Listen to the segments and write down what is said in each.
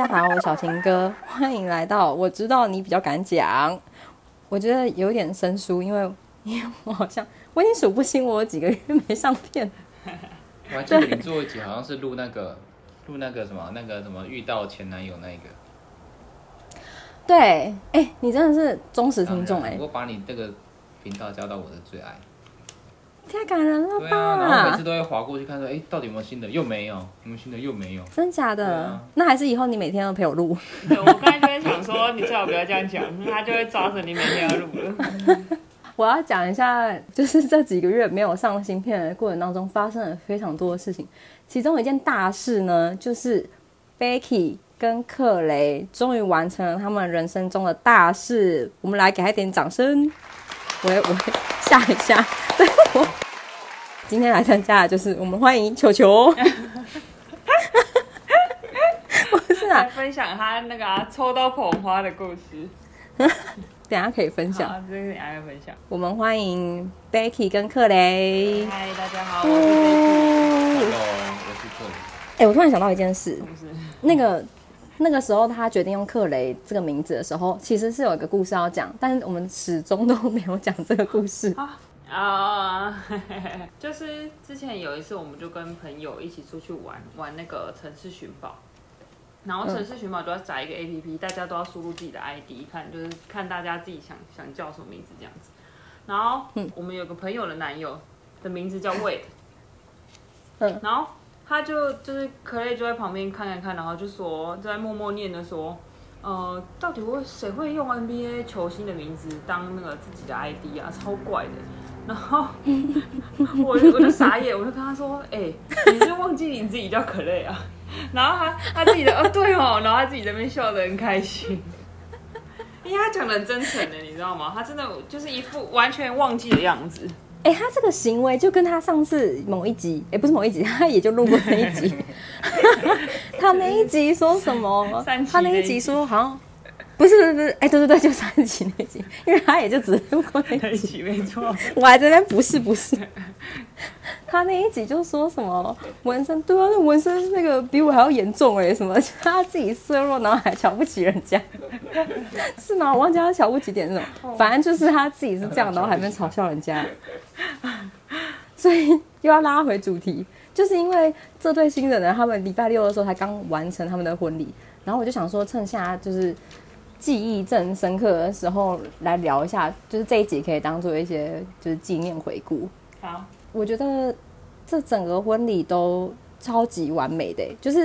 家好，我是小情哥，欢迎来到。我知道你比较敢讲，我觉得有点生疏，因为因为我好像我已经数不清我有几个月没上片。我还记得你做一集好像是录那个录那个什么那个什么遇到前男友那个，对，哎、你真的是忠实听众哎、我把你这个频道加到我的最爱。太感人了对啊，然后每次？都会划过去看说，哎，到底有没有新的？又没有，有没有新的？又没有。真假的？啊那还是以后你每天都陪我录。对我刚才就在想说，你最好不要这样讲，他就会抓着你每天要录了。我要讲一下，就是这几个月没有上新片的过程当中，发生了非常多的事情。其中一件大事呢，就是 Becky 跟克雷终于完成了他们人生中的大事。我们来给他一点掌声。我我吓一下，对我今天来参加的就是我们欢迎球球。不是啊来，分享他那个、啊、抽到捧花的故事。等下可以分享。好，这个等一下分享。我们欢迎 Becky 跟克雷。嗨，大家好，我是 Becky。Hello，我是克雷。哎、我突然想到一件事，那个那个时候他决定用克雷这个名字的时候，其实是有一个故事要讲，但是我们始终都没有讲这个故事。啊、就是之前有一次，我们就跟朋友一起出去玩，玩那个城市寻宝。然后城市寻宝就要载一个 A P P，、大家都要输入自己的 I D，看就是看大家自己想想叫什么名字这样子。然后、我们有个朋友的男友的名字叫 Wade，嗯然后他就就是可雷就在旁边看看看，然后就说在默默念的说，呃，到底会谁会用 NBA 球星的名字当那个自己的 ID 啊？超怪的。然后 我就我就傻眼，我就跟他说：“哎、你是忘记你自己叫可雷啊？”然后他他自己的哦对哦，然后他自己在那边笑得很开心，因为他讲的真诚的，你知道吗？他真的就是一副完全忘记的样子。哎、他这个行为就跟他上次某一集，哎、不是某一集，他也就录过那一集。他那一集说什么？他那一集说好像不是不是不是，哎、对对对，就三集那一集，因为他也就只录过那一集。没错，我还在那不是不是，他那一集就说什么纹身，对啊，那纹身那个比我还要严重哎、什么他自己色弱，然后还瞧不起人家，是吗？我忘记他瞧不起点什么，反正就是他自己是这样，然后还没嘲笑人家，所以又要拉回主题，就是因为这对新人呢，他们礼拜六的时候才刚完成他们的婚礼，然后我就想说趁下就是。记忆正深刻的时候来聊一下，就是这一集可以当做一些就是纪念回顾。好，我觉得这整个婚礼都超级完美的欸，就是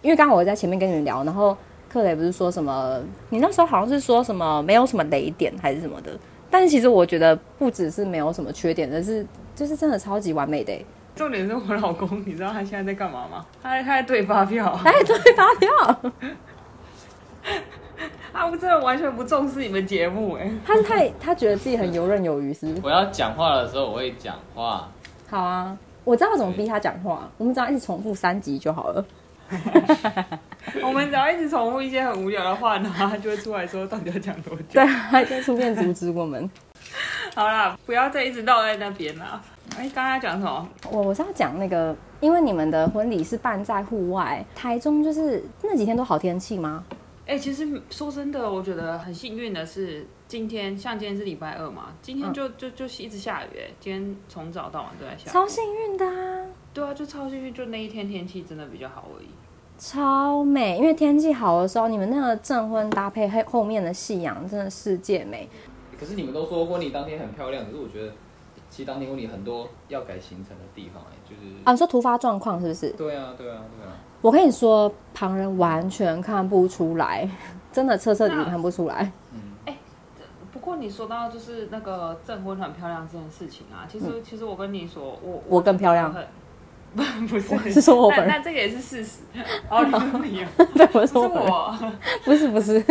因为刚好我在前面跟你们聊，然后克雷不是说什么，你那时候好像是说什么没有什么雷点还是什么的，但是其实我觉得不只是没有什么缺点，而是就是真的超级完美的欸。重点是我老公，你知道他现在在干嘛吗？他在他在对发票，哎，对，发票，他真的完全不重视你们节目哎。他是太他觉得自己很游刃有余，是不是？我要讲话的时候我会讲话，好啊，我知道怎么逼他讲话，我们只要一直重复三集就好了。我们只要一直重复一些很无聊的话，然后他就会出来说到底要讲多久。对，他就出面阻止我们。好啦，不要再一直绕在那边啦。哎、刚刚要讲什么？我我是要讲那个，因为你们的婚礼是办在户外，台中就是那几天都好天气吗？哎、其实说真的，我觉得很幸运的是，今天像今天是礼拜二嘛，今天就、就就一直下雨哎，今天从早到晚都在下雨。超幸运的啊，对啊，就超幸运，就那一天天气真的比较好而已。超美！因为天气好的时候，你们那个证婚搭配后后面的夕阳，真的世界美。可是你们都说婚礼当天很漂亮，可是我觉得其实当天婚礼很多要改行程的地方，哎，就是啊，你说突发状况是不是？对啊对啊对啊，我跟你说，旁人完全看不出来，真的彻彻底底看不出来。不过你说到就是那个证婚很漂亮这件事情啊，其实、其实我跟你说，我嗯我更漂亮很不 不是我 是说我本人但但这个也是事实。哦，你是你啊，对，我说我。不是不是，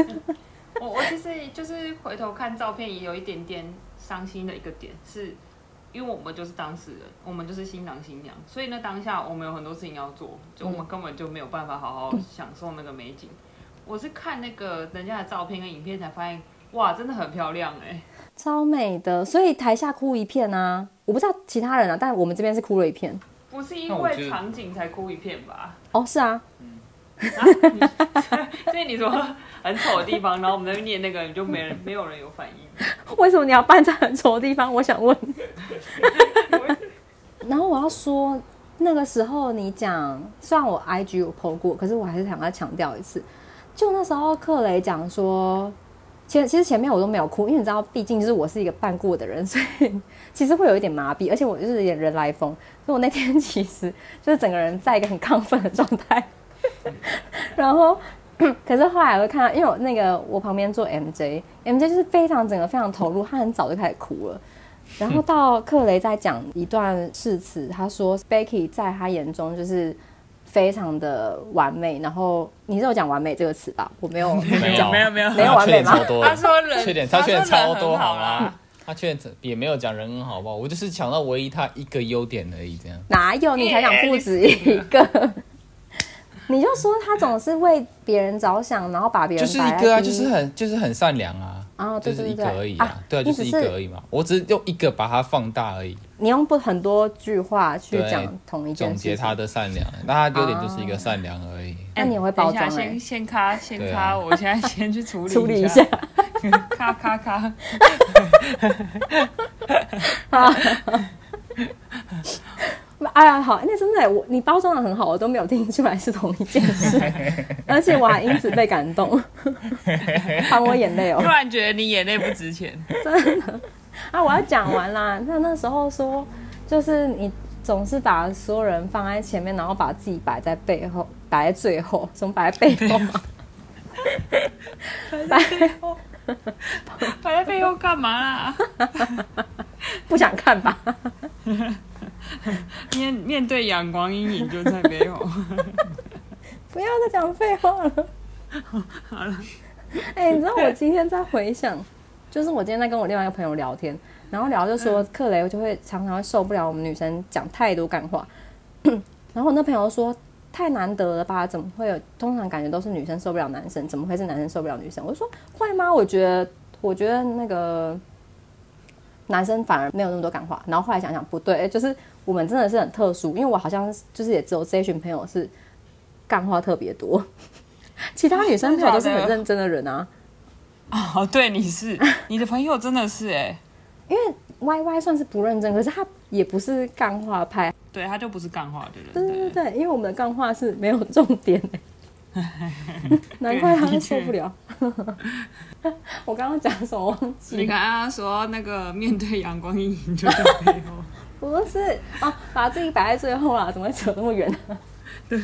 我我其实就是回头看照片，也有一点点伤心的一个点，是因为我们就是当事人，我们就是新郎新娘，所以呢当下我们有很多事情要做，就我们根本就没有办法好好享受那个美景。我是看那个人家的照片跟影片才发现，哇，真的很漂亮哎、超美的，所以台下哭一片啊！我不知道其他人啊，但我们这边是哭了一片。不是因为场景才哭一片吧？哦，是啊，所以你说很丑的地方，然后我们在念那个，你就没人没有人有反应。为什么你要办在很丑的地方？我想问。然后我要说，那个时候你讲，虽然我 IG 有 PO 过，可是我还是想要强调一次，就那时候克雷讲说，其实其实前面我都没有哭，因为你知道，毕竟就是我是一个办过的人，所以 其实会有一点麻痹，而且我就是有点人来疯，所以我那天其实就是整个人在一个很亢奋的状态，然后。可是后来我会看到，因为我那个我旁边坐 MJ，MJ 就是非常整个非常投入，他很早就开始哭了。然后到克雷在讲一段誓词，他说 Becky 在他眼中就是非常的完美。然后你是有讲完美这个词吧？我没有，没有没有没有没有完美吗？他 说人缺点，他缺点超多好啦？他缺点也没有讲人很好不好？我就是抢到唯一他一个优点而已，这样。哪有？你才讲 不止一个。你就说他总是为别人着想，然后把别人就是一个啊，就是很就是很善良啊，啊，就是一个而已啊，对啊，就是一个而已嘛。我只是用一个把它放大而已。你用不很多句话去讲同一件总结他的善良，那他优点就是一个善良而已。那你会包装？先先咔先卡，我现在先去处理处理一下，咔咔咔。哎呀，好，那真的我你包装的很好，我都没有听出来是同一件事，而且我还因此被感动，帮我眼泪哦。突然觉得你眼泪不值钱，真的啊！我要讲完啦。那那时候说，就是你总是把所有人放在前面，然后把自己摆在背后，摆在最后，怎么 摆在背后？摆在背后，摆在背后干嘛啦？不想看吧？面面对阳光阴影就在背后，不要再讲废话了。好了，哎，你知道我今天在回想，就是我今天在跟我另外一个朋友聊天，然后聊就说克雷就会常常会受不了我们女生讲太多干话，然后我那朋友说太难得了吧？怎么会有？通常感觉都是女生受不了男生，怎么会是男生受不了女生？我说会吗？我觉得，我觉得那个。男生反而没有那么多感话，然后后来想想不对，就是我们真的是很特殊，因为我好像就是也只有这一群朋友是干话特别多，其他女生朋友都是很认真的人啊。哦，对，你是你的朋友真的是哎，因为 Y Y 算是不认真，可是他也不是干话派，对他就不是干话的人。对对对，因为我们的干话是没有重点 难怪他受不了。我刚刚讲什么忘记？你刚刚说那个面对阳光阴影就叫背后，不是哦，把自己摆在最后啦，怎么会扯那么远呢？对，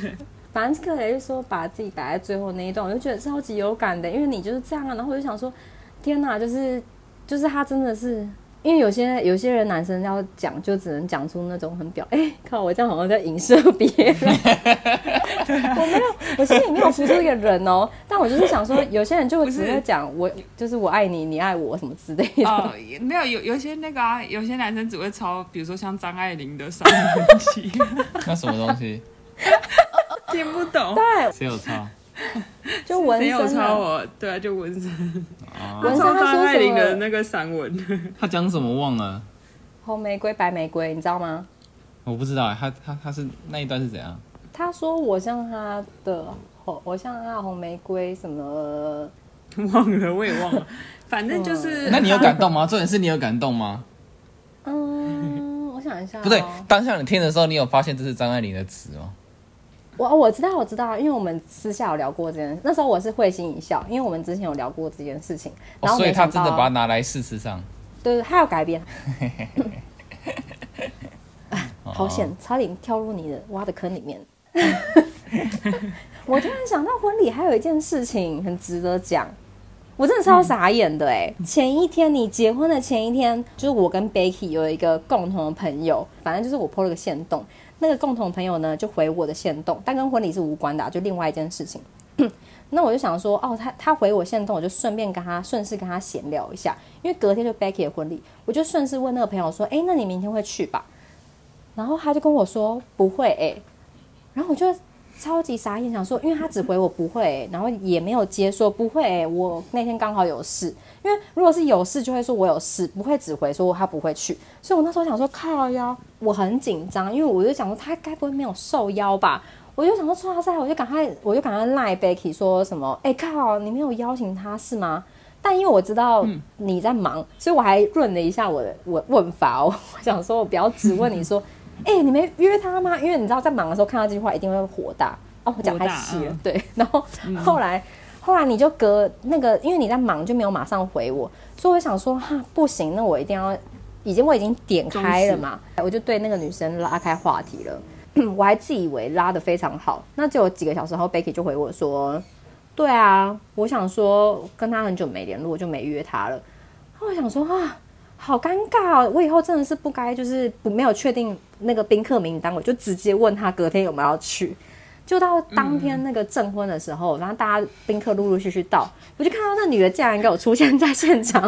反正克雷就说把自己摆在最后那一段，我就觉得超级有感的，因为你就是这样啊。然后我就想说，天哪，就是就是他真的是。因为有些有些人男生要讲，就只能讲出那种很表，哎，靠，我这样好像在影射别人。我没有，我心里没有浮出一个人哦，但我就是想说，有些人就会只会讲我，就是我爱你，你爱我什么之类的。哦，没有，有有些那个啊，有些男生只会抄，比如说像张爱玲的《三东西》。那什么东西？听不懂。对，谁有抄？就纹身，有抄我，对啊，就纹身。纹身，他说什么？那个散文，他讲什么忘了？红玫瑰，白玫瑰，你知道吗？我不知道，他他他是那一段是怎样？他说我像他的红，我像他的红玫瑰，什么 忘了，我也忘了。反正就是，那你有感动吗？重点是你有感动吗？嗯，我想一下，不对，当下你听的时候，你有发现这是张爱玲的词吗？我我知道我知道，因为我们私下有聊过这件事，那时候我是会心一笑，因为我们之前有聊过这件事情，然后所以他真的把它拿来事实上，对对，他要改变，好险，差点跳入你的挖的坑里面。我突然想到婚礼还有一件事情很值得讲，我真的超傻眼的哎！前一天你结婚的前一天，就是我跟 Becky 有一个共同的朋友，反正就是我 po 了个线动。那个共同朋友呢，就回我的线动，但跟婚礼是无关的，就另外一件事情。那我就想说，哦，他他回我线动，我就顺便跟他顺势跟他闲聊一下，因为隔天就 Becky 的婚礼，我就顺势问那个朋友说，哎，那你明天会去吧？然后他就跟我说不会，哎，然后我就。超级傻眼，想说，因为他只回我不会，然后也没有接说不会。我那天刚好有事，因为如果是有事就会说我有事，不会只回说他不会去。所以我那时候想说靠腰，我很紧张，因为我就想说他该不会没有受邀吧？我就想说，哇塞，我就赶快，我就赶快赖 Becky 说什么，哎、靠，你没有邀请他是吗？但因为我知道你在忙，所以我还润了一下我的我问法哦。我想说，我不要只问你说，哎、你没约他吗？因为你知道，在忙的时候看到这句话一定会火大。哦，我讲太细了，对。然后后来，后来你就隔那个，因为你在忙，就没有马上回我，所以我想说，哈，不行，那我一定要，已经我已经点开了嘛，我就对那个女生拉开话题了。我还自以为拉的非常好，那就有几个小时后，Becky 就回我说：“对啊，我想说跟他很久没联络，就没约他了。”我想说啊，好尴尬哦！我以后真的是不该就是不没有确定那个宾客名单，我就直接问他隔天有没有要去。就到当天那个证婚的时候，然后大家宾客陆陆续续到，我就看到那女的竟然给我出现在现场，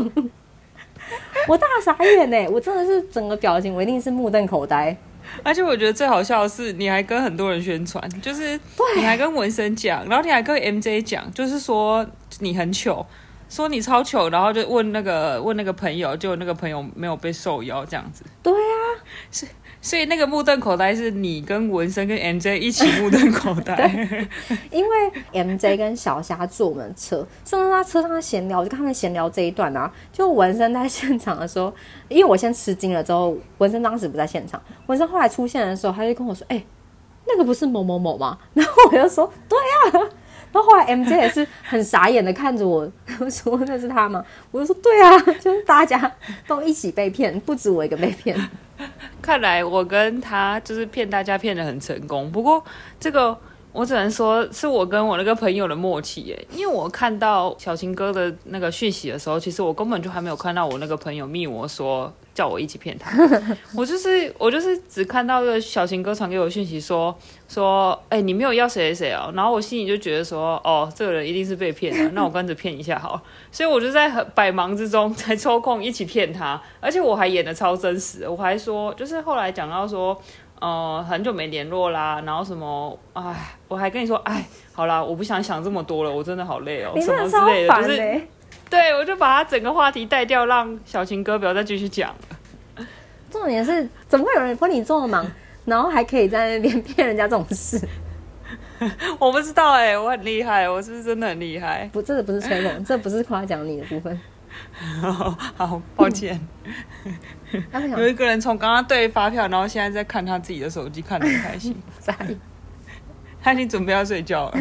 我大傻眼呢！我真的是整个表情，我一定是目瞪口呆。而且我觉得最好笑的是，你还跟很多人宣传，就是你还跟文森讲，然后你还跟 MJ 讲，就是说你很糗，说你超糗，然后就问那个问那个朋友，就那个朋友没有被受邀这样子。对啊，所以那个目瞪口呆是你跟文森跟 MJ 一起目瞪口呆。因为 MJ 跟小虾坐我们车，甚至他车上闲聊，我就跟他们闲聊这一段啊。就文森在现场的时候，因为我先吃惊了之后，文森当时不在现场，文森后来出现的时候，他就跟我说：“哎、那个不是某某某吗？”然后我就说：“对啊。”然后后来 MJ 也是很傻眼的看着我，我说：“那是他吗？”我就说：“对啊，就是大家都一起被骗，不止我一个被骗。看来我跟他就是骗大家骗得很成功，不过这个我只能说是我跟我那个朋友的默契耶，因为我看到小情哥的那个讯息的时候，其实我根本就还没有看到我那个朋友密我说叫我一起骗他，我就是我就是只看到个小情哥传给我讯息说说，哎、你没有要谁谁谁哦，然后我心里就觉得说，哦，这个人一定是被骗了，那我跟着骗一下好。所以我就在很百忙之中 才抽空一起骗他，而且我还演的超真实，我还说，就是后来讲到说，呃，很久没联络啦，然后什么，哎，我还跟你说，哎，好啦，我不想想这么多了，我真的好累哦，你什么之类的、就是 对我就把他整个话题带掉，让小情哥不要再继续讲了。重点是，怎么会有人婚礼这么忙，然后还可以在那边骗人家这种事？我不知道哎、我很厉害，我是不是真的很厉害？不，这个不是吹捧，这不是夸奖你的部分。好，抱歉，有一个人从刚刚对发票，然后现在在看他自己的手机，看得很开心。在意。他已经准备要睡觉了。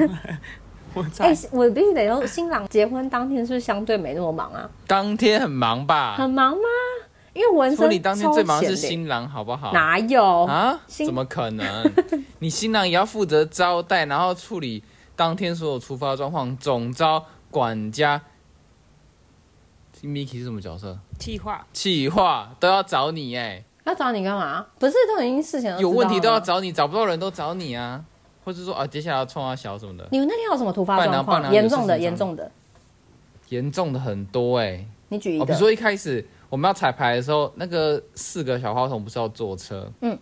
我哎、猜，我必须得说，新郎结婚当天是不是相对没那么忙啊？当天很忙吧？很忙吗？因为纹身婚礼当天最忙是新郎，好不好？哪有？啊？怎么可能？你新郎也要负责招待，然后处理当天所有出发状况，总招、管家。Miki 是什么角色？计划企划都要找你哎，要找你干嘛？不是都已经事前都有问题都要。找你，找不到人都找你啊，或者说啊，接下来要冲啊小什么的，你们那天有什么突发状况？严重的，严重的，严重的很多哎。哦，你举一个。比如说一开始我们要彩排的时候，那个四个小花童不是要坐车，嗯，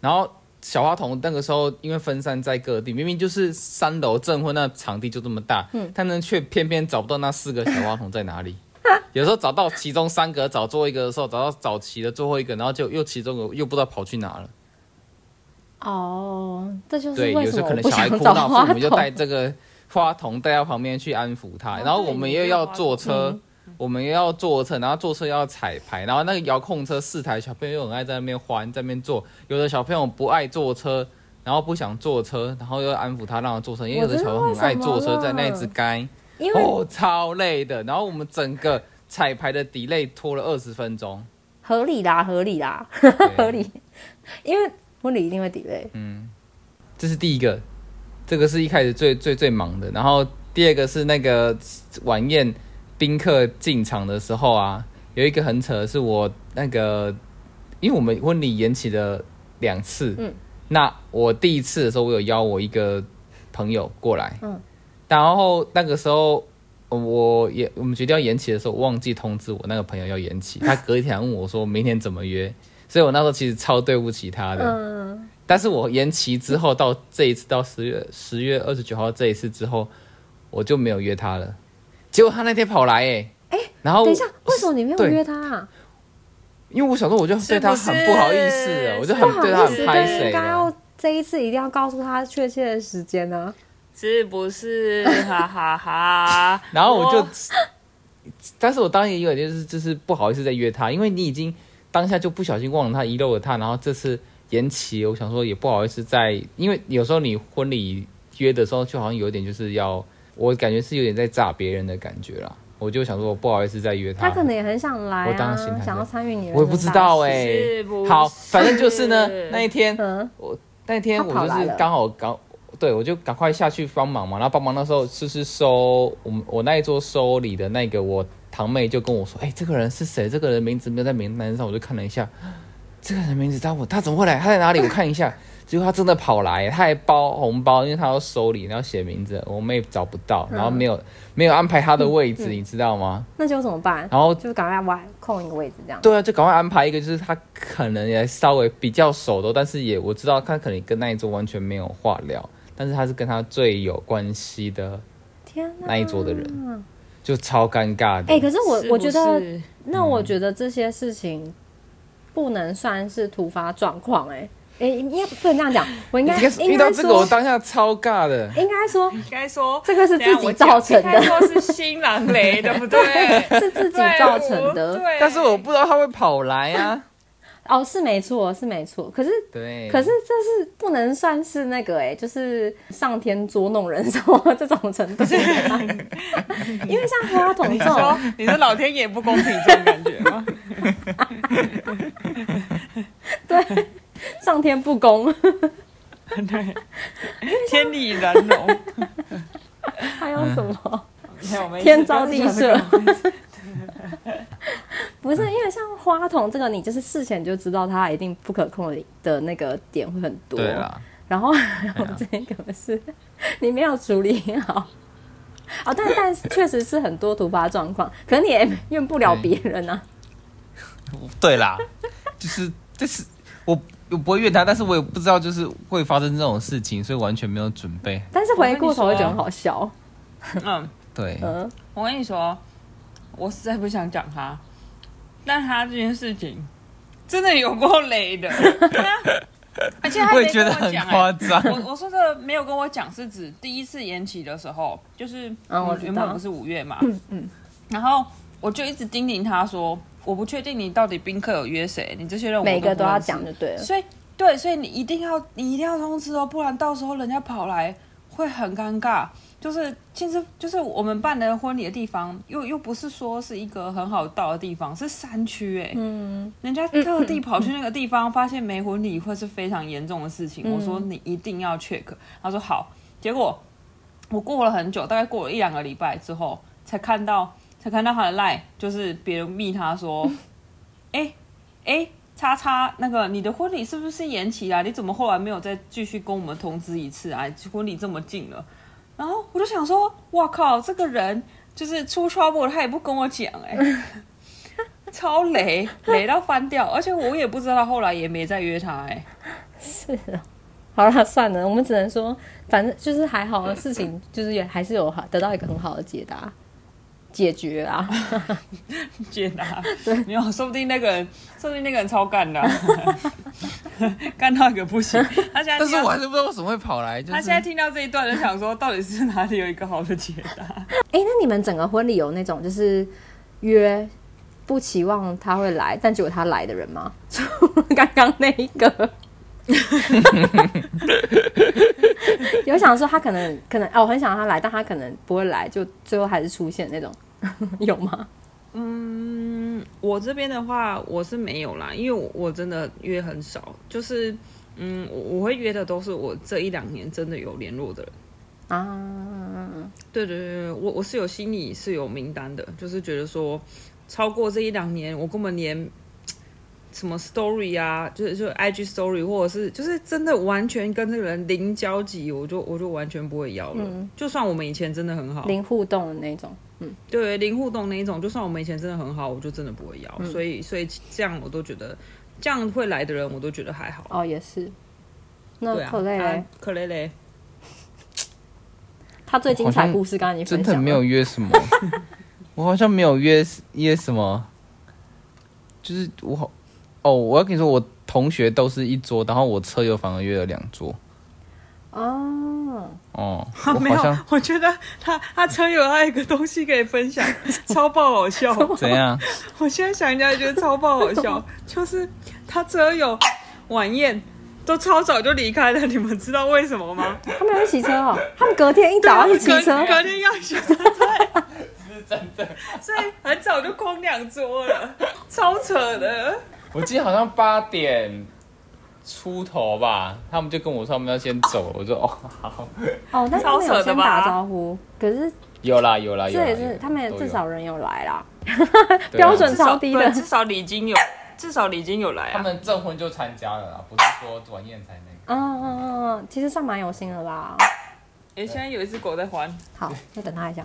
然后小花童那个时候因为分散在各地，明明就是三楼证婚那场地就这么大，嗯，他们却偏偏找不到那四个小花童在哪里。有时候找到其中三个，找最后一个的时候，找到找齐了最后一个，然后就又其中有又不知道跑去哪了。哦，这就是对，为什有时候可能小孩哭闹，花父母就童。带这个花童带到旁边去安抚他，哦然后我们又要坐嗯车，我们又要坐车，然后坐车又要彩排，然后那个遥控车四台小朋友又很爱在那边欢，在那边坐，有的小朋友不爱坐车。然后不想坐车，然后又要安抚他让他坐车，因为有的小朋友很爱坐车，在那一直该因为哦超累的。然后我们整个彩排的 delay 拖了二十分钟，合理啦，合理啦，对 合理。因为婚礼一定会 delay。嗯这是第一个，这个是一开始最最最忙的。然后第二个是那个晚宴宾客进场的时候啊，有一个很扯的是我那个，因为我们婚礼延期了两次，嗯，那我第一次的时候，我有邀我一个朋友过来，嗯，然后那个时候。我也我们决定要延期的时候，我忘记通知我那个朋友要延期，他隔一天还问我说明天怎么约，所以我那时候其实超对不起他的。嗯，但是我延期之后到这一次到十月十月二十九号这一次之后，我就没有约他了。结果他那天跑来哎、哎、然后等一下，为什么你没有对约他啊？因为我想说我就对他很不好意思了，我就很对他很拍谁对应该要。这一次一定要告诉他确切的时间呢、是不是？哈哈哈。然后我就，但是我当然也有点就是就是不好意思再约他，因为你已经当下就不小心忘了他遗漏了他，然后这次延期，我想说也不好意思再，因为有时候你婚礼约的时候就好像有点就是要，我感觉是有点在炸别人的感觉啦，我就想说我不好意思再约他，他可能也很想来我当然心想要参与你的。我也不知道哎、好，反正就是呢那一天嗯，那天我就是刚好刚，对我就赶快下去帮忙嘛。然后帮忙那时候就是收我们我那一桌收礼的那个我堂妹就跟我说：“哎、这个人是谁？这个人名字没有在名单上。”我就看了一下，这个人名字他我他怎么会来？他在哪里？我看一下，结果他真的跑来，他还包红包，因为他要收礼，然后写名字，我妹找不到，然后没有没有安排他的位置，你知道吗？那就怎么办？然后就赶快挖空一个位置这样。对啊，就赶快安排一个，就是他可能也稍微比较熟的，但是也我知道他可能跟那一桌完全没有话聊，但是他是跟他最有关系的，天，那一桌的人就超尴尬的。哎、可是我我觉得，那我觉得这些事情不能算是突发状况，哎，哎，应该不能这样讲，我应该应该应该遇到这个，我，当下超尬的。应该说应该说这个是自己造成的说是新郎雷，对不对？是自己造成的。对但是我不知道他会跑来啊。哦，是没错，是没错。可是对，可是这是不能算是那个哎、就是上天捉弄人什么这种程度。啊，因为像花筒这说种，你说老天爷不公平这种感觉吗？对，上天不公，对，天理难容。还有什么？天造地设 不是，因为像花筒这个，你就是事前就知道它一定不可控的的那个点会很多。对啦，然后还有这个是你没有处理好。哦，但但是确实是很多突发状况，可能你也怨不了别人啊。对啦，就是就是我我不会怨他，但是我也不知道就是会发生这种事情，所以完全没有准备。但是回过头会觉得很好笑。嗯，对，嗯，我跟你说，我实在不想讲他，但他这件事情真的有够雷的，而且他也觉得很跟我讲、夸欸。张。我我说的没有跟我讲，是指第一次延期的时候，就是嗯我原本不是五月嘛，嗯然后我就一直叮咛他说，我不确定你到底宾客有约谁，你这些任务每个都要讲就对了。所以对，所以你一定要你一定要通知哦，不然到时候人家跑来会很尴尬。就是其实就是我们办的婚礼的地方，又又不是说是一个很好到的地方，是山区哎、嗯，人家特地跑去那个地方，发现没婚礼会是非常严重的事情。嗯我说你一定要 check，他说好。结果我过了很久，大概过了一两个礼拜之后，才看到才看到他的 line，就是别人密他说，哎哎、叉叉那个你的婚礼是不是延期啊？你怎么后来没有再继续跟我们通知一次啊？婚礼这么近了，然后我就想说，哇靠，这个人就是出 trouble，他也不跟我讲哎、超雷，雷到翻掉，而且我也不知道他后来也没再约他哎、是啊。好了，算了，我们只能说，反正就是还好的事情，就是也还是有好得到一个很好的解答解决啊。解答，没有，说不定那个人，说不定那个人超干的啊、干到一个不行。他现在但是我还是不知道为什么会跑来，就是他现在听到这一段，就想说，到底是哪里有一个好的解答？哎、那你们整个婚礼有那种就是约不期望他会来，但结果他来的人吗？除了刚刚那一个，有想说他可能可能哦，我很想让他来，但他可能不会来，就最后还是出现那种，有吗？嗯，我这边的话，我是没有啦，因为我我真的约很少，就是嗯，我我会约的都是我这一两年真的有联络的人。啊，对对对对，我我是有心里是有名单的，就是觉得说超过这一两年，我根本连什么 story 啊，就是就 IG story 或者是就是真的完全跟这个人零交集，我就我就完全不会要了。就算我们以前真的很好，零互动的那种，对零互动那一种，就算我们以前真的很好，我就真的不会要。所以所以这样我都觉得这样会来的人，我都觉得还好。哦，也是。那可累嘞、啊可累嘞。他最精彩故事刚刚已经分享，真的没有约什么，我好像没有约约什么，就是我好哦，我要跟你说，我同学都是一桌，然后我车友反而约了两桌。哦，哦，我没有，我觉得他他车友还有一个东西可以分享，超爆好笑。怎样？我现在想起来觉得超爆好笑，就是他车友晚宴都超早就离开了，你们知道为什么吗？他们要去骑车哦，他们隔天一早要去骑车隔，隔天要骑车，对，是真的。所以很早就空两桌了，超扯的。我记得好像八点出头吧，他们就跟我说他们要先走，我说哦好，哦，但是他们有先打招呼，可是有啦有啦有啦，这也是他们也至少人有来啦，标准超低的至少礼金有，至少礼金有来啊。他们证婚就参加了啦，不是说晚宴才那个。嗯嗯嗯嗯，其实算蛮有心的啦。哎、现在有一只狗在还，好，再等他一下。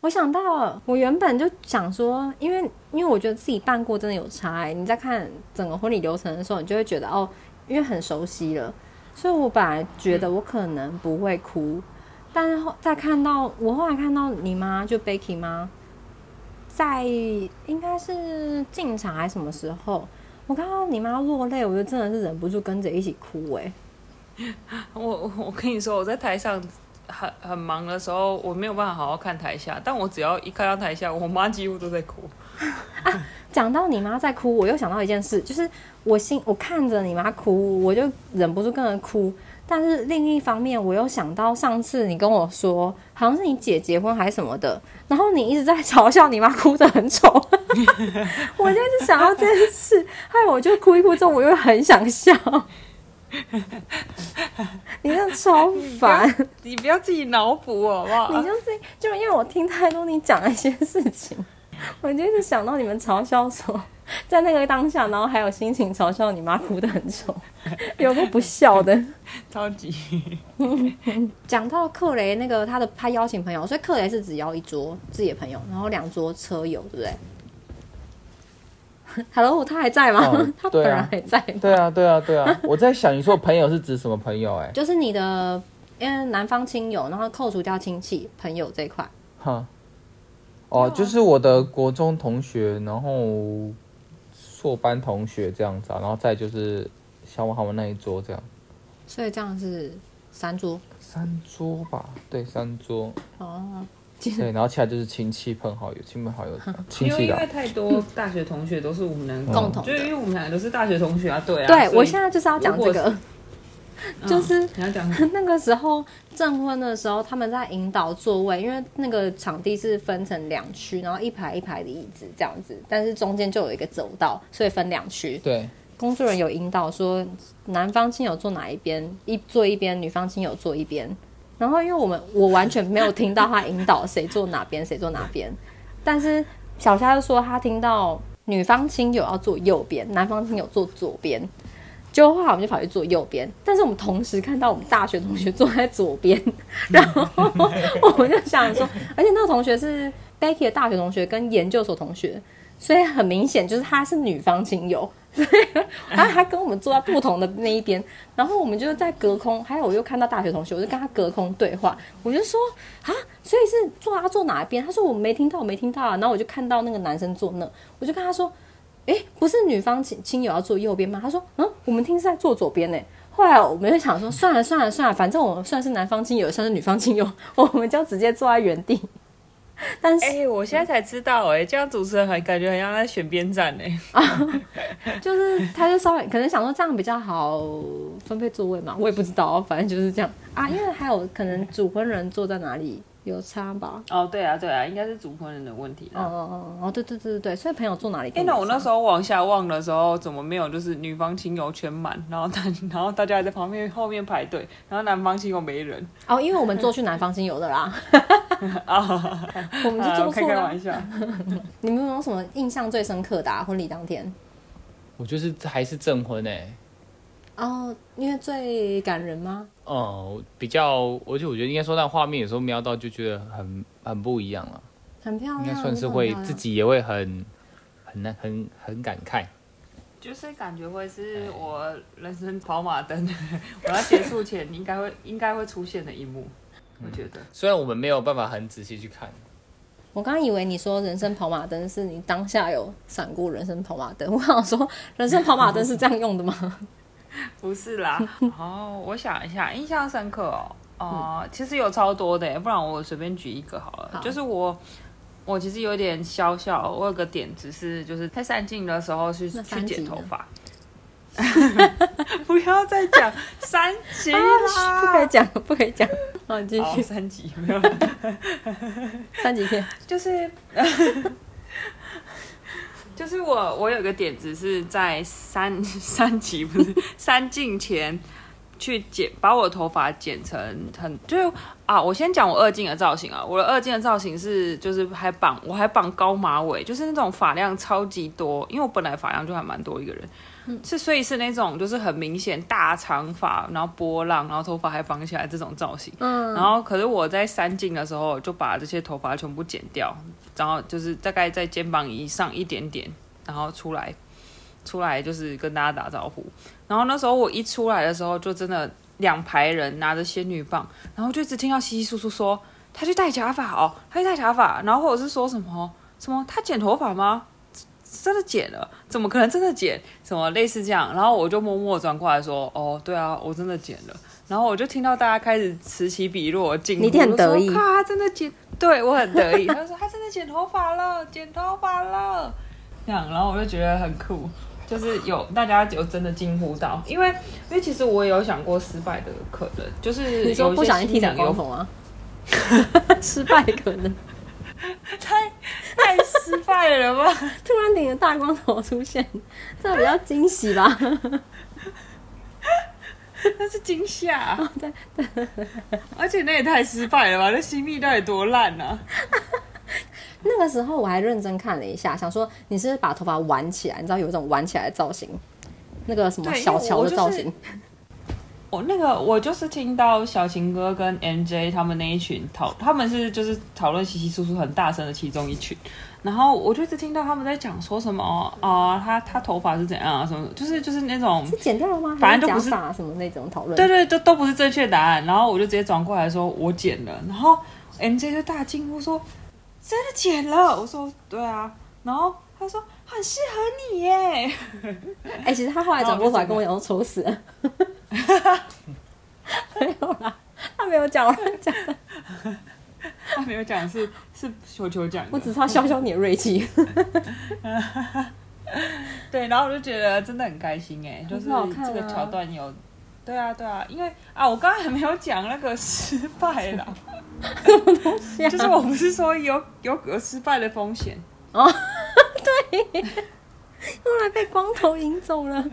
哎、我想到，我原本就想说，因为因为我觉得自己办过真的有差、欸。你在看整个婚礼流程的时候，你就会觉得哦，因为很熟悉了，所以我本来觉得我可能不会哭，但是后再看到我后来看到你妈就 Becky 妈，在应该是进场还是什么时候，我看到你妈落泪，我就真的是忍不住跟着一起哭、欸。我我我跟你说，我在台上很很忙的时候，我没有办法好好看台下，但我只要一看到台下，我妈几乎都在哭。讲到你妈在哭，我又想到一件事，就是我心我看着你妈哭，我就忍不住跟着哭。但是另一方面，我又想到上次你跟我说，好像是你姐结婚还是什么的，然后你一直在嘲笑你妈哭得很丑，我就是想到这件事，害我就哭一哭之后，我又很想笑。你真的超烦，你不要自己脑补好不好？你就是就因为我听太多你讲的一些事情，我就一直想到你们嘲笑说，在那个当下，然后还有心情嘲笑你妈哭得很丑，有个不笑的。超级。讲到克雷那个他的他邀请朋友，所以克雷是只邀一桌自己的朋友，然后两桌车友，对不对 Hello，他还在吗？哦 他本人还在吗？对啊对啊对啊，我在想你说朋友是指什么朋友、哎，就是你的，因为男方亲友，然后扣除掉亲戚朋友这一块。哈，哦，就是我的国中同学，然后硕班同学这样子啊，然后再就是小王他们那一桌这样，所以这样是三桌三桌吧，对，三桌，哦。对，然后其他就是亲戚朋好友，亲朋好友亲因为戚因为，太多大学同学都是我们能共同的就是因为我们两个都是大学同学啊，对啊。对，我现在就是要讲这个，就是嗯你要讲 那个时候证婚的时候，他们在引导座位，因为那个场地是分成两区，然后一排一排的椅子这样子，但是中间就有一个走道，所以分两区。对，工作人员有引导说，男方亲友坐哪一边，一坐一边，女方亲友坐一边。然后因为我们我完全没有听到他引导谁坐哪边，谁坐哪边，但是小夏就说他听到女方亲友要坐右边，男方亲友坐左边。结果后来我们就跑去坐右边，但是我们同时看到我们大学同学坐在左边，然后我们就想说，而且那个同学是 Becky 的大学同学跟研究所同学，所以很明显就是他是女方亲友，所 以他他跟我们坐在不同的那一边，然后我们就在隔空，还有我又看到大学同学，我就跟他隔空对话，我就说啊，所以是坐他坐哪一边？他说我没听到，我没听到啊，然后我就看到那个男生坐那，我就跟他说。诶，不是女方亲亲友要坐右边吗？他说，嗯，我们听是在坐左边呢。后来我们就想说，算了算了算了，反正我们算是男方亲友，算是女方亲友，我们就直接坐在原地。但是哎、我现在才知道、哎，这样主持人还感觉很像在选边站哎。就是他就稍微可能想说这样比较好分配座位嘛，我也不知道，反正就是这样啊。因为还有可能主婚人坐在哪里有差吧。哦，对啊，对啊，应该是主婚人的问题哦啦。哦哦哦，对对对对对，所以朋友坐哪里？哎、那我那时候往下望的时候，怎么没有就是女方亲友全满，然后大 然后大家还在旁边后面排队，然后男方亲友没人哦，因为我们坐去男方亲友的啦，啊？我们就啊开坐错了啊。开玩笑。你们有没有什么印象最深刻的、啊、婚礼当天？我就是还是证婚哎、哦，因为最感人吗？哦、比较，而且我觉得应该说那画面有时候瞄到就觉得很很不一样了，很漂亮，应该算是会自己也会很很难很很感慨。就是感觉会是我人生跑马灯，我要结束前应该会应该会出现的一幕，我觉得。虽然我们没有办法很仔细去看，我刚刚以为你说人生跑马灯是你当下有闪过人生跑马灯，我想说人生跑马灯是这样用的吗？不是啦，哦，我想一下，印象深刻哦，哦、其实有超多的，不然我随便举一个好了。好就是我，我其实有点小小，我有个点子是，就是太散镜的时候去去剪头发。不要再讲三级啦，不可以讲，不可以讲。好，你继续。三级没有，三级片，就是。就是我，我有个点子是在三三级不是三镜前去剪，把我的头发剪成很就啊，我先讲我二镜的造型啊，我的二镜的造型是就是还绑我还绑高马尾，就是那种发量超级多，因为我本来发量就还蛮多一个人，是所以是那种就是很明显大长发，然后波浪，然后头发还绑起来这种造型。嗯，然后可是我在三镜的时候就把这些头发全部剪掉，然后就是大概在肩膀以上一点点，然后出来，出来就是跟大家打招呼。然后那时候我一出来的时候，就真的两排人拿着仙女棒，然后就一直听到稀稀疏疏说他去戴假发哦，他去戴假发，然后或者是说什么什么他剪头发吗？真的剪了？怎么可能真的剪？什么类似这样？然后我就默默转过来说：“哦，对啊，我真的剪了。”然后我就听到大家开始此起彼落的惊呼，你很得意他真的剪，对我很得意。他说他真的剪头发了，剪头发了，这样，然后我就觉得很酷，就是有大家有真的惊呼到，因为因为其实我也有想过失败的可能，就是你说不小心剃成新娘有光头吗？失败可能，太太失败了吧？突然顶着大光头出现，这比较惊喜吧？那是惊吓，对而且那也太失败了吧？那新密到底多烂啊！那个时候我还认真看了一下，想说你是不是把头发挽起来？你知道有一种挽起来的造型，那个什么小乔的造型我那个我就是听到小情哥跟 MJ 他们那一群讨，他们是就是讨论稀稀疏疏很大声的其中一群，然后我就一直听到他们在讲说什么啊、他他头发是怎样啊什么，就是就是那种是剪掉了吗？反正就不是什么那种讨论。对对，都都不是正确答案。然后我就直接转过来说我剪了，然后 MJ 就大惊呼说真的剪了，我说对啊，然后他说很适合你耶，哎、其实他后来转过头来跟我讲，说丑死了。没有啦，他没有讲，我乱讲的。他没有讲是是球球讲的，我只是要消消你的锐气。对，然后我就觉得真的很开心哎，就是这个桥段有，对啊对啊，因为啊我刚刚还没有讲那个失败啦，就是我不是说有有有失败的风险哦，对，后来被光头引走了。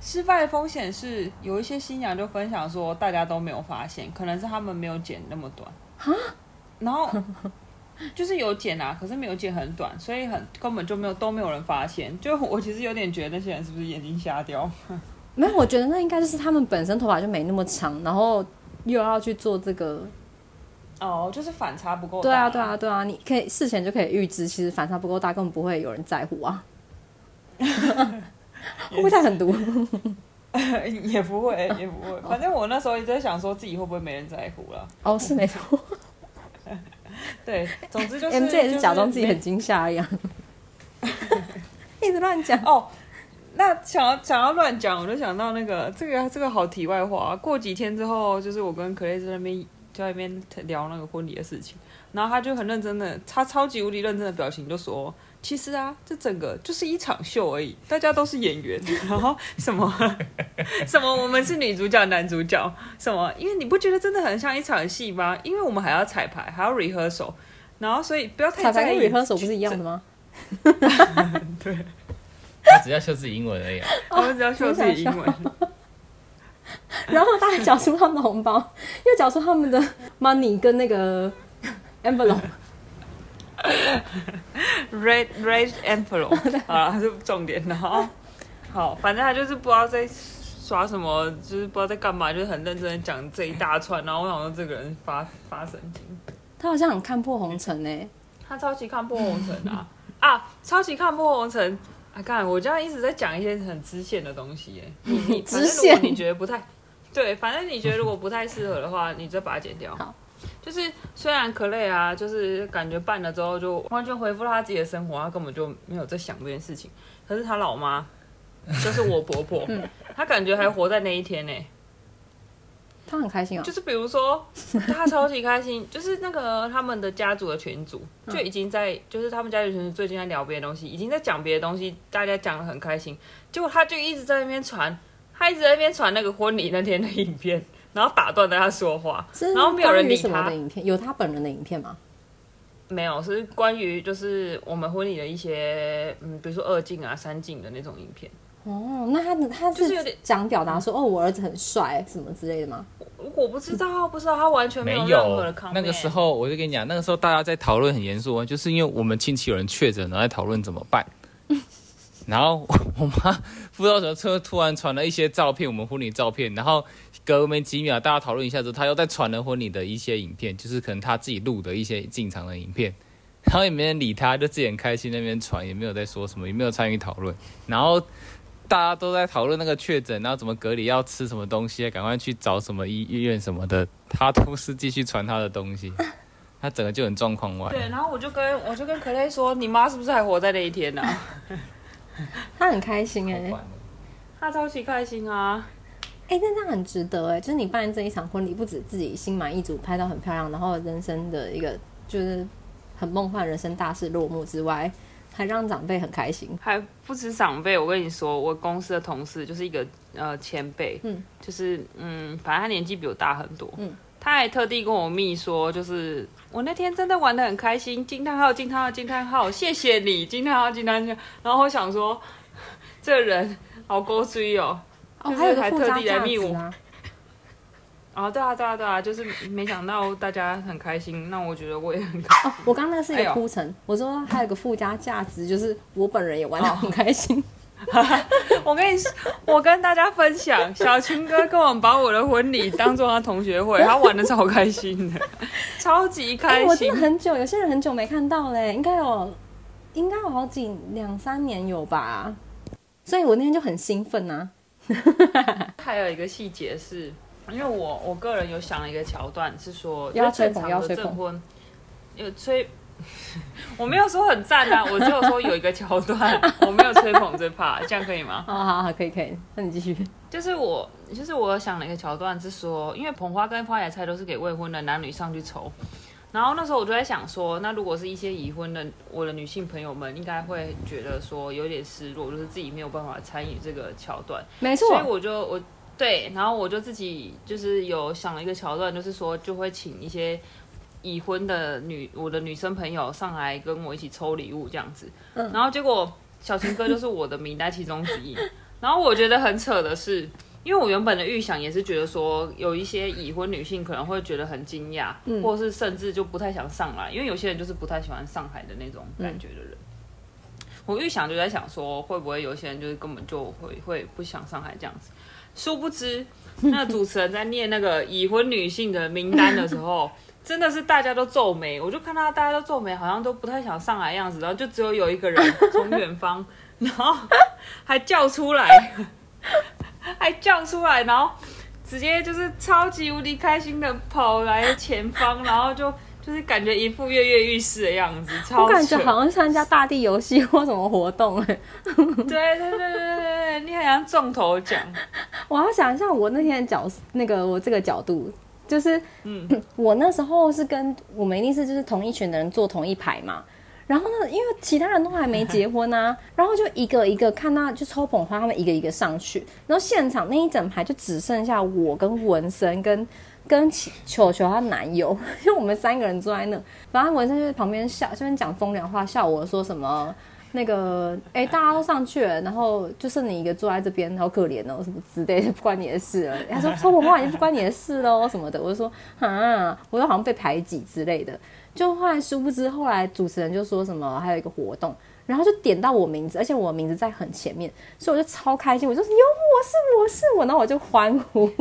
失败的风险是有一些新娘就分享说大家都没有发现，可能是他们没有剪那么短然后就是有剪啊，可是没有剪很短，所以很根本就没有都没有人发现。就我其实有点觉得那些人是不是眼睛瞎掉？没有，我觉得那应该就是他们本身头发就没那么长，然后又要去做这个。哦，就是反差不够大。对啊，对啊，对啊，你可以事前就可以预知，其实反差不够大，根本不会有人在乎啊。会不会太狠毒？也不会，也不会。反正我那时候一直在想，说自己会不会没人在乎了。哦，是没错。对，总之就是 M J 也是假装自己很惊吓一样，一直乱讲。哦。那想要想要乱讲，我就想到那个这个这个好题外话。过几天之后，就是我跟可蕾在那边就在那边聊那个婚礼的事情，然后他就很认真的，他超级无敌认真的表情就说：“其实啊，这整个就是一场秀而已，大家都是演员。然后什么 什么，我们是女主角、男主角，什么？因为你不觉得真的很像一场戏吗？因为我们还要彩排，还要 rehearsal，然后所以不要太彩排跟。rehearsal 不是一样的吗？对他只要秀自己英文而已、啊。我们只要秀自己英文。然后他还缴出他们的红包，又缴出他们的 money 跟那个 envelope。Red red envelope，好了，这是重点。然后好，反正他就是不知道在耍什么，就是不知道在干嘛，就是很认真的讲这一大串。然后我想说，这个人发发神经，他好像很看破红尘呢。他超级看破红尘啊啊，超级看破红尘。啊，看，我这样一直在讲一些很支线的东西耶。你你，反正如果 支线你觉得不太对，反正你觉得如果不太适合的话，你再把它剪掉。好就是虽然可累啊，就是感觉办了之后就完全恢复了他自己的生活，他根本就没有在想这件事情。可是他老妈，就是我婆婆，她感觉还活在那一天呢、他很开心啊就。是比如说，他超级开心，就是那个他们的家族的群组就已经在，就是他们家族群组最近在聊别的东西，已经在讲别的东西，大家讲的很开心。结果他就一直在那边传，他一直在那边传那个婚礼那天的影片，然后打断了他说话，然后没有人理他的影片？有他本人的影片吗？没有，是关于就是我们婚礼的一些，嗯，比如说二进啊、三进的那种影片。哦，那他他就是有点是讲表达说，哦，我儿子很帅什么之类的吗？我不知道，不知道，他完全没有任何的 comment。那个时候我就跟你讲，那个时候大家在讨论很严肃哦，就是因为我们亲戚有人确诊，然后在讨论怎么办。然后我妈不知道什么车突然传了一些照片，我们婚礼照片，然后隔没几秒，大家讨论一下之后，他又在传了婚礼的一些影片，就是可能他自己录的一些进场的影片，然后也没人理他，就自己很开心那边传，也没有在说什么，也没有参与讨论，然后。大家都在讨论那个确诊，然后怎么隔离，要吃什么东西，赶快去找什么医医院什么的。他都是继续传他的东西，他整个就很状况外。对，然后我就跟我就跟可乐说，你妈是不是还活在那一天呢、啊？他很开心哎、好烦哦她超级开心啊！哎、那这样很值得哎、就是你办这一场婚礼，不止自己心满意足，拍到很漂亮，然后人生的一个就是很梦幻人生大事落幕之外，还让长辈很开心。还不止长辈，我跟你说，我公司的同事就是一个呃前辈，嗯就是嗯，反正他年纪比我大很多，嗯他还特地跟我密说，就是我那天真的玩的很开心，惊叹号惊叹号惊叹号，谢谢你惊叹号惊叹号，然后我想说，这个人好勾追哦，哦，就是还有一个还特附加价地来密我值啊！哦，对啊对啊对啊，就是没想到大家很开心，那我觉得我也很开哦，我刚刚那是一个铺陈，我说还有一个附加价值，就是我本人也玩哦的很开心。我跟你说，我跟大家分享，小群哥跟我们把我的婚礼当做他同学会，他玩的超开心的，超级哎、开心我真的。很久，有些人很久没看到嘞，应该有，应该有好几两三年有吧。所以我那天就很兴奋呐、还有一个细节是，因为我我个人有想了一个桥段，是说要正常的证婚有吹。我没有说很赞啊，我只有说有一个桥段，我没有吹捧这 part，这样可以吗？好好好，可以可以，那你继续。就是我，就是我想了一个桥段，是说，因为捧花跟花野菜都是给未婚的男女上去抽，然后那时候我就在想说，那如果是一些已婚的我的女性朋友们，应该会觉得说有点失落，就是自己没有办法参与这个桥段，没错。所以，我就我对，然后我就自己就是有想了一个桥段，就是说就会请一些已婚的女我的女生朋友上来跟我一起抽礼物这样子，嗯。然后结果小情歌就是我的名单其中之一，然后我觉得很扯的是。因为我原本的预想也是觉得说，有一些已婚女性可能会觉得很惊讶，嗯。或者是甚至就不太想上来，因为有些人就是不太喜欢上海的那种感觉的人。我预想就在想说，会不会有些人就是根本就会会不想上海这样子，殊不知那个主持人在念那个已婚女性的名单的时候，真的是大家都皱眉，我就看到大家都皱眉，好像都不太想上来样子，然后就只有有一个人从远方，然后还叫出来，还叫出来，然后直接就是超级无敌开心的跑来前方，然后就就是感觉一副跃跃欲试的样子，超我感觉好像参加大地游戏或什么活动哎、对对对对对对，你好像中头奖，我要想一下我那天的角，那个我这个角度，就是，嗯我那时候是跟我们一定是就是同一群的人坐同一排嘛。然后呢，因为其他人都还没结婚啊，然后就一个一个看到就抽捧花，他们一个一个上去，然后现场那一整排就只剩下我跟文森跟跟球球球她男友，因为我们三个人坐在那，然后文森就在旁边笑，这边讲风凉话，笑我说什么那个哎、大家都上去了，然后就剩你一个坐在这边，好可怜哦，什么之类的，不关你的事了。他说抽捧花已经不关你的事喽，什么的，我就说啊，我就好像被排挤之类的。就后来殊不知，后来主持人就说什么还有一个活动，然后就点到我名字，而且我名字在很前面，所以我就超开心，我就说有我是我是我，然后我就欢呼。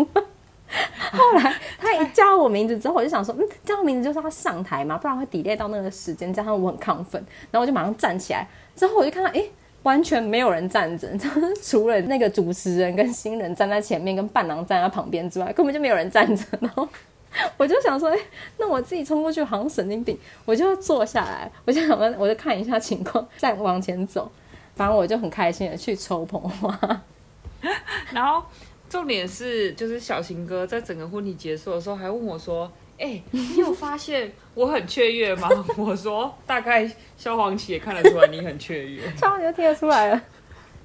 后来他一叫我名字之后，我就想说，嗯，叫我名字就是他上台嘛，不然会 delay 到那个时间，加上我很亢奋，然后我就马上站起来。之后我就看到，诶，完全没有人站着，除了那个主持人跟新人站在前面，跟伴郎站在旁边之外，根本就没有人站着。然后 我就想说，哎、那我自己冲过去好像神经病，我就坐下来，我就想说，我就看一下情况，再往前走。反正我就很开心的去抽捧花，然后重点是，就是小情哥在整个婚礼结束的时候还问我说：“哎、你有发现我很雀跃吗？” 我说：“大概萧煌奇也看得出来你很雀跃。这样就听得出来了。”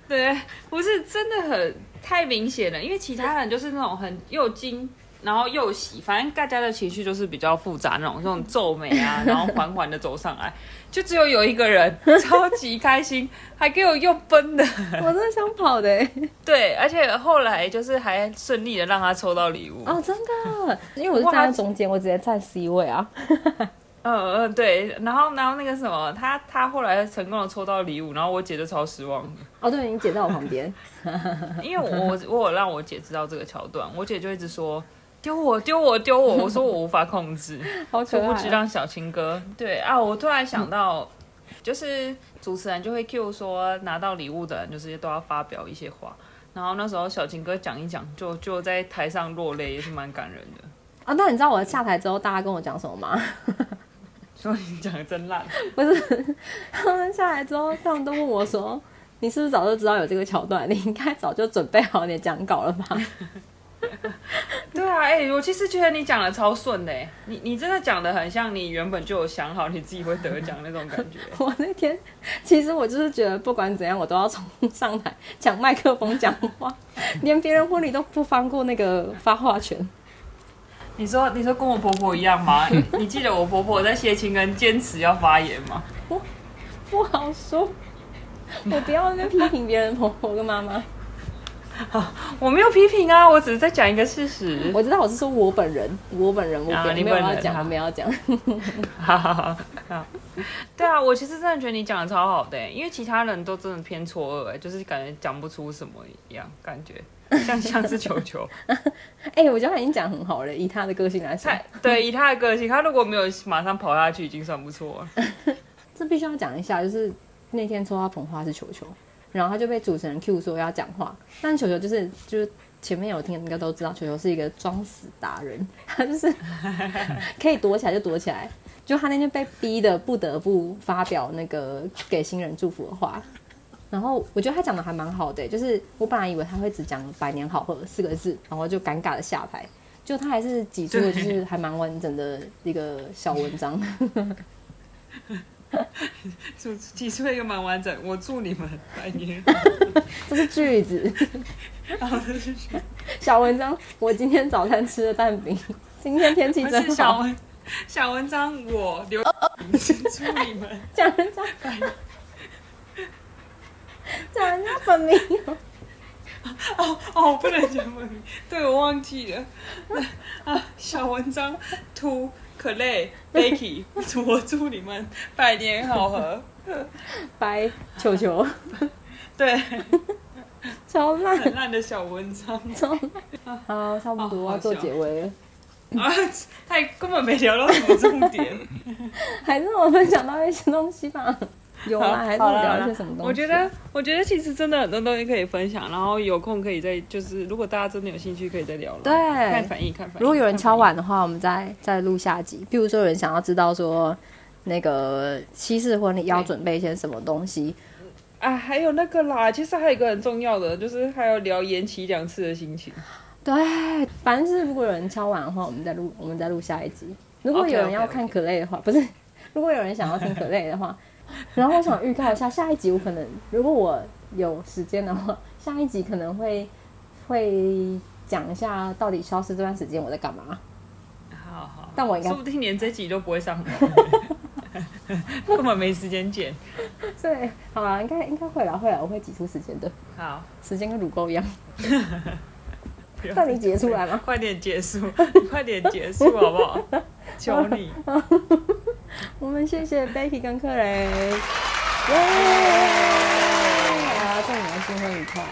对，不是真的很太明显了，因为其他人就是那种很又惊。然后又喜，反正大家的情绪就是比较复杂那种，这种皱眉啊，然后缓缓的走上来，就只有有一个人超级开心，还给我用奔的，我真的想跑的、欸，对，而且后来就是还顺利的让他抽到礼物。哦，真的，因为我是站在中间，我直接站 C 位啊。嗯嗯，对，然后然后那个什么，他他后来成功的抽到礼物，然后我姐就超失望的，哦，对，你姐在我旁边，因为我我我有让我姐知道这个桥段，我姐就一直说丢我丢我丢我，我说我无法控制，好可爱、啊。殊不知让小情哥对啊，我突然想到，就是主持人就会 Q 说拿到礼物的人就是都要发表一些话，然后那时候小情哥讲一讲，就就在台上落泪，也是蛮感人的。啊，那你知道我下台之后，大家跟我讲什么吗？说你讲的真烂，不是，他们下来之后，他们都问我说：“你是不是早就知道有这个桥段？你应该早就准备好你的讲稿了吧 对啊，哎、我其实觉得你讲的超顺的，哎你你真的讲的很像你原本就有想好你自己会得奖那种感觉。”我那天其实我就是觉得，不管怎样，我都要从 上台抢麦克风讲话，连别人婚礼都不放过那个发话权。你说你说跟我婆婆一样吗？你记得我婆婆在谢亲跟坚持要发言吗？不好说，我不要在那边批评别人婆婆跟妈妈。我没有批评啊，我只是在讲一个事实。我知道我是说我本人，我本人，我啊本人没有要讲，没有要讲。好好好好，对啊，我其实真的觉得你讲的超好的欸，因为其他人都真的偏错愕，哎，就是感觉讲不出什么一样，感觉像像是球球。哎、我觉得他已经讲很好了，以他的个性来说太，对，以他的个性，他如果没有马上跑下去，已经算不错了。这必须要讲一下，就是那天抽到捧花是球球，然后他就被主持人 Q 说要讲话，但球球就是就是前面有听应该都知道，球球是一个装死达人，他就是 可以躲起来就躲起来，就他那天被逼的不得不发表那个给新人祝福的话。然后我觉得他讲的还蛮好的，就是我本来以为他会只讲“百年好合”四个字，然后就尴尬的下台，就他还是挤出了就是还蛮完整的一个小文章。就提出了一个蛮完整，我祝你们百年 这是句子。哦，这，是小文章，我今天早餐吃的蛋饼，今天天气真好。是小文小文章，我留祝你们讲人家，本名哦，哦不能讲本名，对我忘记了。啊，小文章涂可累 Becky，我祝你们百年好合。拜球球，对，超烂，很烂的小文章超烂。好，差不多要做结尾了，啊，太根本没聊到什么重点。还是我分享到一些东西吧。有啊，还是聊一些什么东西？我觉得，我觉得其实真的很多东西可以分享，然后有空可以再就是，如果大家真的有兴趣，可以再聊了。对看反应，看反应。如果有人敲碗的话，我们再再录下集。比如说有人想要知道说那个西式婚礼要准备一些什么东西，啊，还有那个啦，其实还有一个很重要的，就是还要聊延期两次的心情。对，反正是如果有人敲碗的话，我们再录，我们再录下一集。如果有人要看可累的话，不是，如果有人想要听可累的话，然后我想预告一下，下一集我可能，如果我有时间的话，下一集可能会会讲一下到底消失这段时间我在干嘛。好好，但我应该说不定连这集都不会上，根本没时间剪。对，好啦，应该应该会啦，会啦，我会挤出时间的，好，时间跟乳沟一样。不要那你结出来吗？快点结束，你 快点结束好不好？求你。我们谢谢 Becky 跟克雷，耶！啊，祝你们新婚愉快，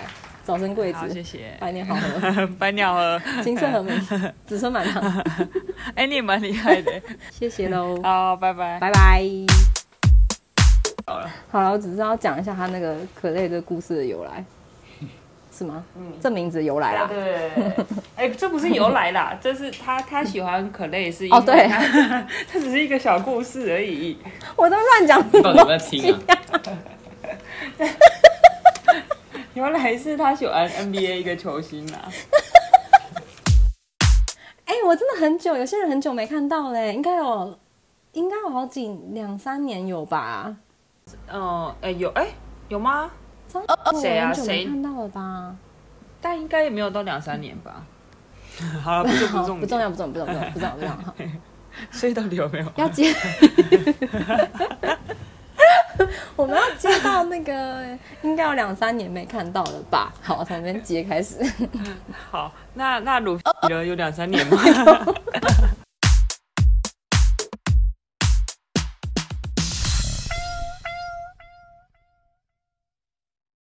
早生贵好，谢子，谢。百年好合，百鸟和，金色和美，子孙满堂。哎、你也蛮厉害的。谢谢喽，好，拜拜。拜拜。好了，好了，我只是要讲一下他那个可累的故事的由来。是吗？嗯，这名字由来啦。对对对，哎、这不是由来啦，这是他他喜欢可累是因为哦对他 他只是一个小故事而已。我都乱讲到底有没有听啊？原来是他喜欢 NBA 一个球星啊！哎、我真的很久，有些人很久没看到嘞，应该有，应该有好几两三年有吧？嗯，哎、有哎、有吗？张谁啊谁看到了吧？但应该也没有到两三年吧。好了，不重不，重不重要，不重要，不重要，不重要，不重要。所以到底有没有？要接，我们要接到那个应该有两三年没看到了吧？好，从这边接开始。好，那那鲁皮呢？有两三年吗？